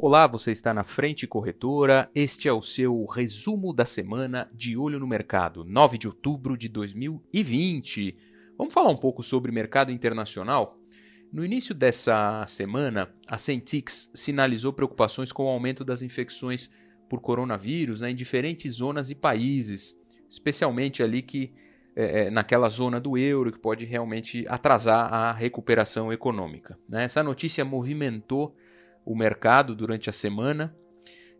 Olá, você está na Frente Corretora. Este é o seu resumo da semana de olho no mercado, 9 de outubro de 2020. Vamos falar um pouco sobre mercado internacional? No início dessa semana, a Centix sinalizou preocupações com o aumento das infecções por coronavírus né, em diferentes zonas e países, especialmente ali que é, é naquela zona do euro que pode realmente atrasar a recuperação econômica. Né? Essa notícia movimentou o mercado durante a semana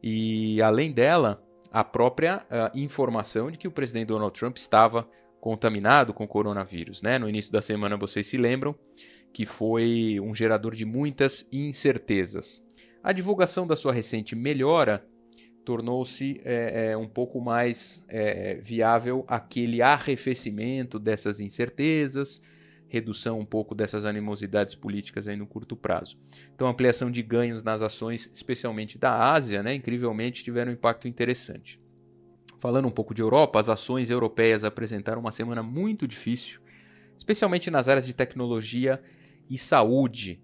e, além dela, a própria uh, informação de que o presidente Donald Trump estava contaminado com coronavírus. Né? No início da semana, vocês se lembram que foi um gerador de muitas incertezas. A divulgação da sua recente melhora tornou-se é, é, um pouco mais é, viável aquele arrefecimento dessas incertezas redução um pouco dessas animosidades políticas aí no curto prazo. Então, ampliação de ganhos nas ações, especialmente da Ásia, né, incrivelmente tiveram um impacto interessante. Falando um pouco de Europa, as ações europeias apresentaram uma semana muito difícil, especialmente nas áreas de tecnologia e saúde.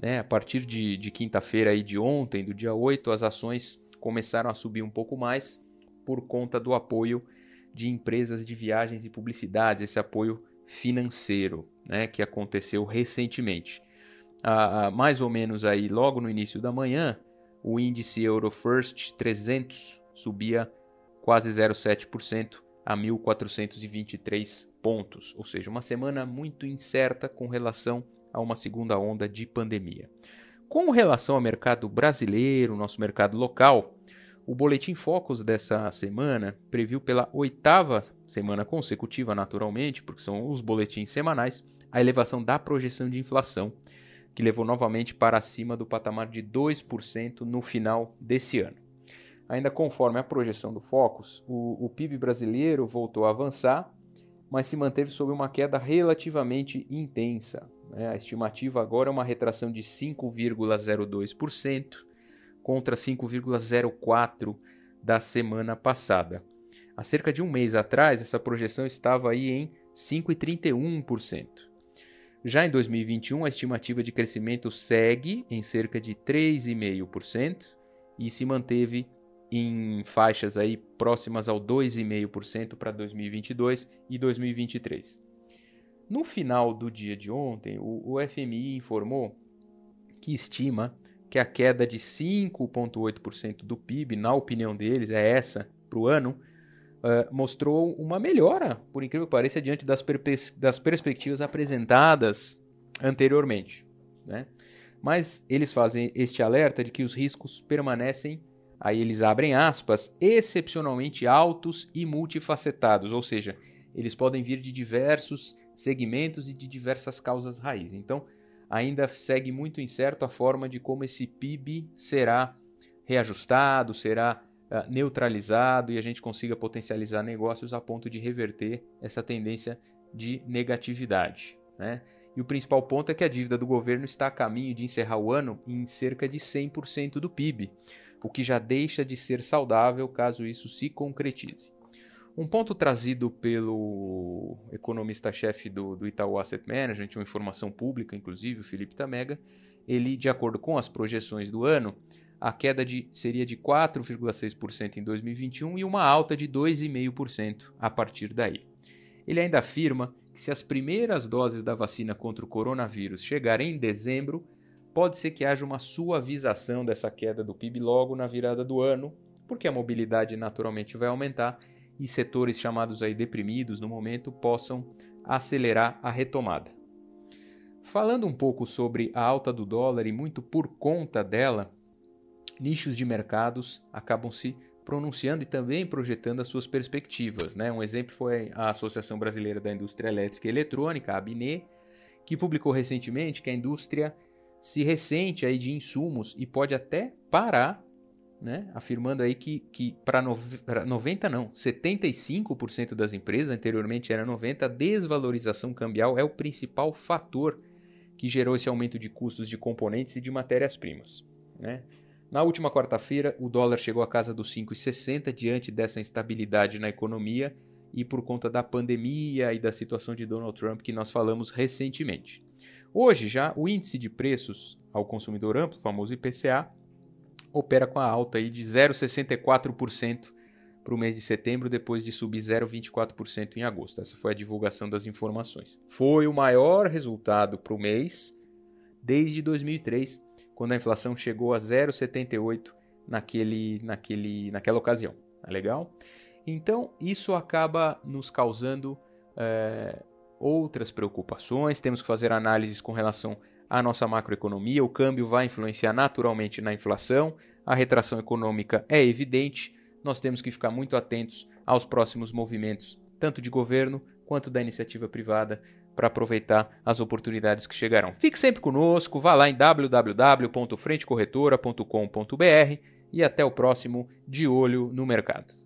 Né? A partir de, de quinta-feira de ontem, do dia 8, as ações começaram a subir um pouco mais por conta do apoio de empresas de viagens e publicidades, esse apoio financeiro né, que aconteceu recentemente. Ah, mais ou menos aí, logo no início da manhã, o índice Eurofirst 300 subia quase 0,7% a 1.423 pontos, ou seja, uma semana muito incerta com relação a uma segunda onda de pandemia. Com relação ao mercado brasileiro, nosso mercado local, o Boletim Focus dessa semana previu pela oitava semana consecutiva, naturalmente, porque são os boletins semanais, a elevação da projeção de inflação, que levou novamente para acima do patamar de 2% no final desse ano. Ainda conforme a projeção do Focus, o, o PIB brasileiro voltou a avançar, mas se manteve sob uma queda relativamente intensa. Né? A estimativa agora é uma retração de 5,02% contra 5,04% da semana passada. Há cerca de um mês atrás, essa projeção estava aí em 5,31%. Já em 2021, a estimativa de crescimento segue em cerca de 3,5% e se manteve em faixas aí próximas ao 2,5% para 2022 e 2023. No final do dia de ontem, o, o FMI informou que estima que a queda de 5,8% do PIB, na opinião deles, é essa para o ano, uh, mostrou uma melhora, por incrível que pareça, diante das, das perspectivas apresentadas anteriormente. Né? Mas eles fazem este alerta de que os riscos permanecem, aí eles abrem aspas, excepcionalmente altos e multifacetados, ou seja, eles podem vir de diversos segmentos e de diversas causas raízes. Então, ainda segue muito incerto a forma de como esse PIB será reajustado, será uh, neutralizado e a gente consiga potencializar negócios a ponto de reverter essa tendência de negatividade. Né? E o principal ponto é que a dívida do governo está a caminho de encerrar o ano em cerca de 100% do PIB, o que já deixa de ser saudável caso isso se concretize. Um ponto trazido pelo economista-chefe do, do Itaú Asset Management, uma informação pública, inclusive, o Felipe Tamega, ele, de acordo com as projeções do ano, a queda de, seria de 4,6% em 2021 e uma alta de 2,5% a partir daí. Ele ainda afirma que se as primeiras doses da vacina contra o coronavírus chegarem em dezembro, pode ser que haja uma suavização dessa queda do PIB logo na virada do ano, porque a mobilidade naturalmente vai aumentar e setores chamados aí deprimidos no momento possam acelerar a retomada. Falando um pouco sobre a alta do dólar e muito por conta dela, nichos de mercados acabam se pronunciando e também projetando as suas perspectivas. Né? Um exemplo foi a Associação Brasileira da Indústria Elétrica e Eletrônica, a ABNE, que publicou recentemente que a indústria se ressente aí de insumos e pode até parar né, afirmando aí que, que para 90 não, 75% das empresas, anteriormente era 90, a desvalorização cambial é o principal fator que gerou esse aumento de custos de componentes e de matérias-primas. Né? Na última quarta-feira, o dólar chegou à casa dos 5,60 diante dessa instabilidade na economia e por conta da pandemia e da situação de Donald Trump que nós falamos recentemente. Hoje já o índice de preços ao consumidor amplo, famoso IPCA, opera com a alta aí de 0,64% para o mês de setembro, depois de subir 0,24% em agosto. Essa foi a divulgação das informações. Foi o maior resultado para o mês desde 2003, quando a inflação chegou a 0,78 naquele, naquele, naquela ocasião. Tá legal? Então, isso acaba nos causando é, outras preocupações. Temos que fazer análises com relação à nossa macroeconomia. O câmbio vai influenciar naturalmente na inflação. A retração econômica é evidente. Nós temos que ficar muito atentos aos próximos movimentos, tanto de governo quanto da iniciativa privada, para aproveitar as oportunidades que chegarão. Fique sempre conosco, vá lá em www.frentecorretora.com.br e até o próximo De Olho no Mercado.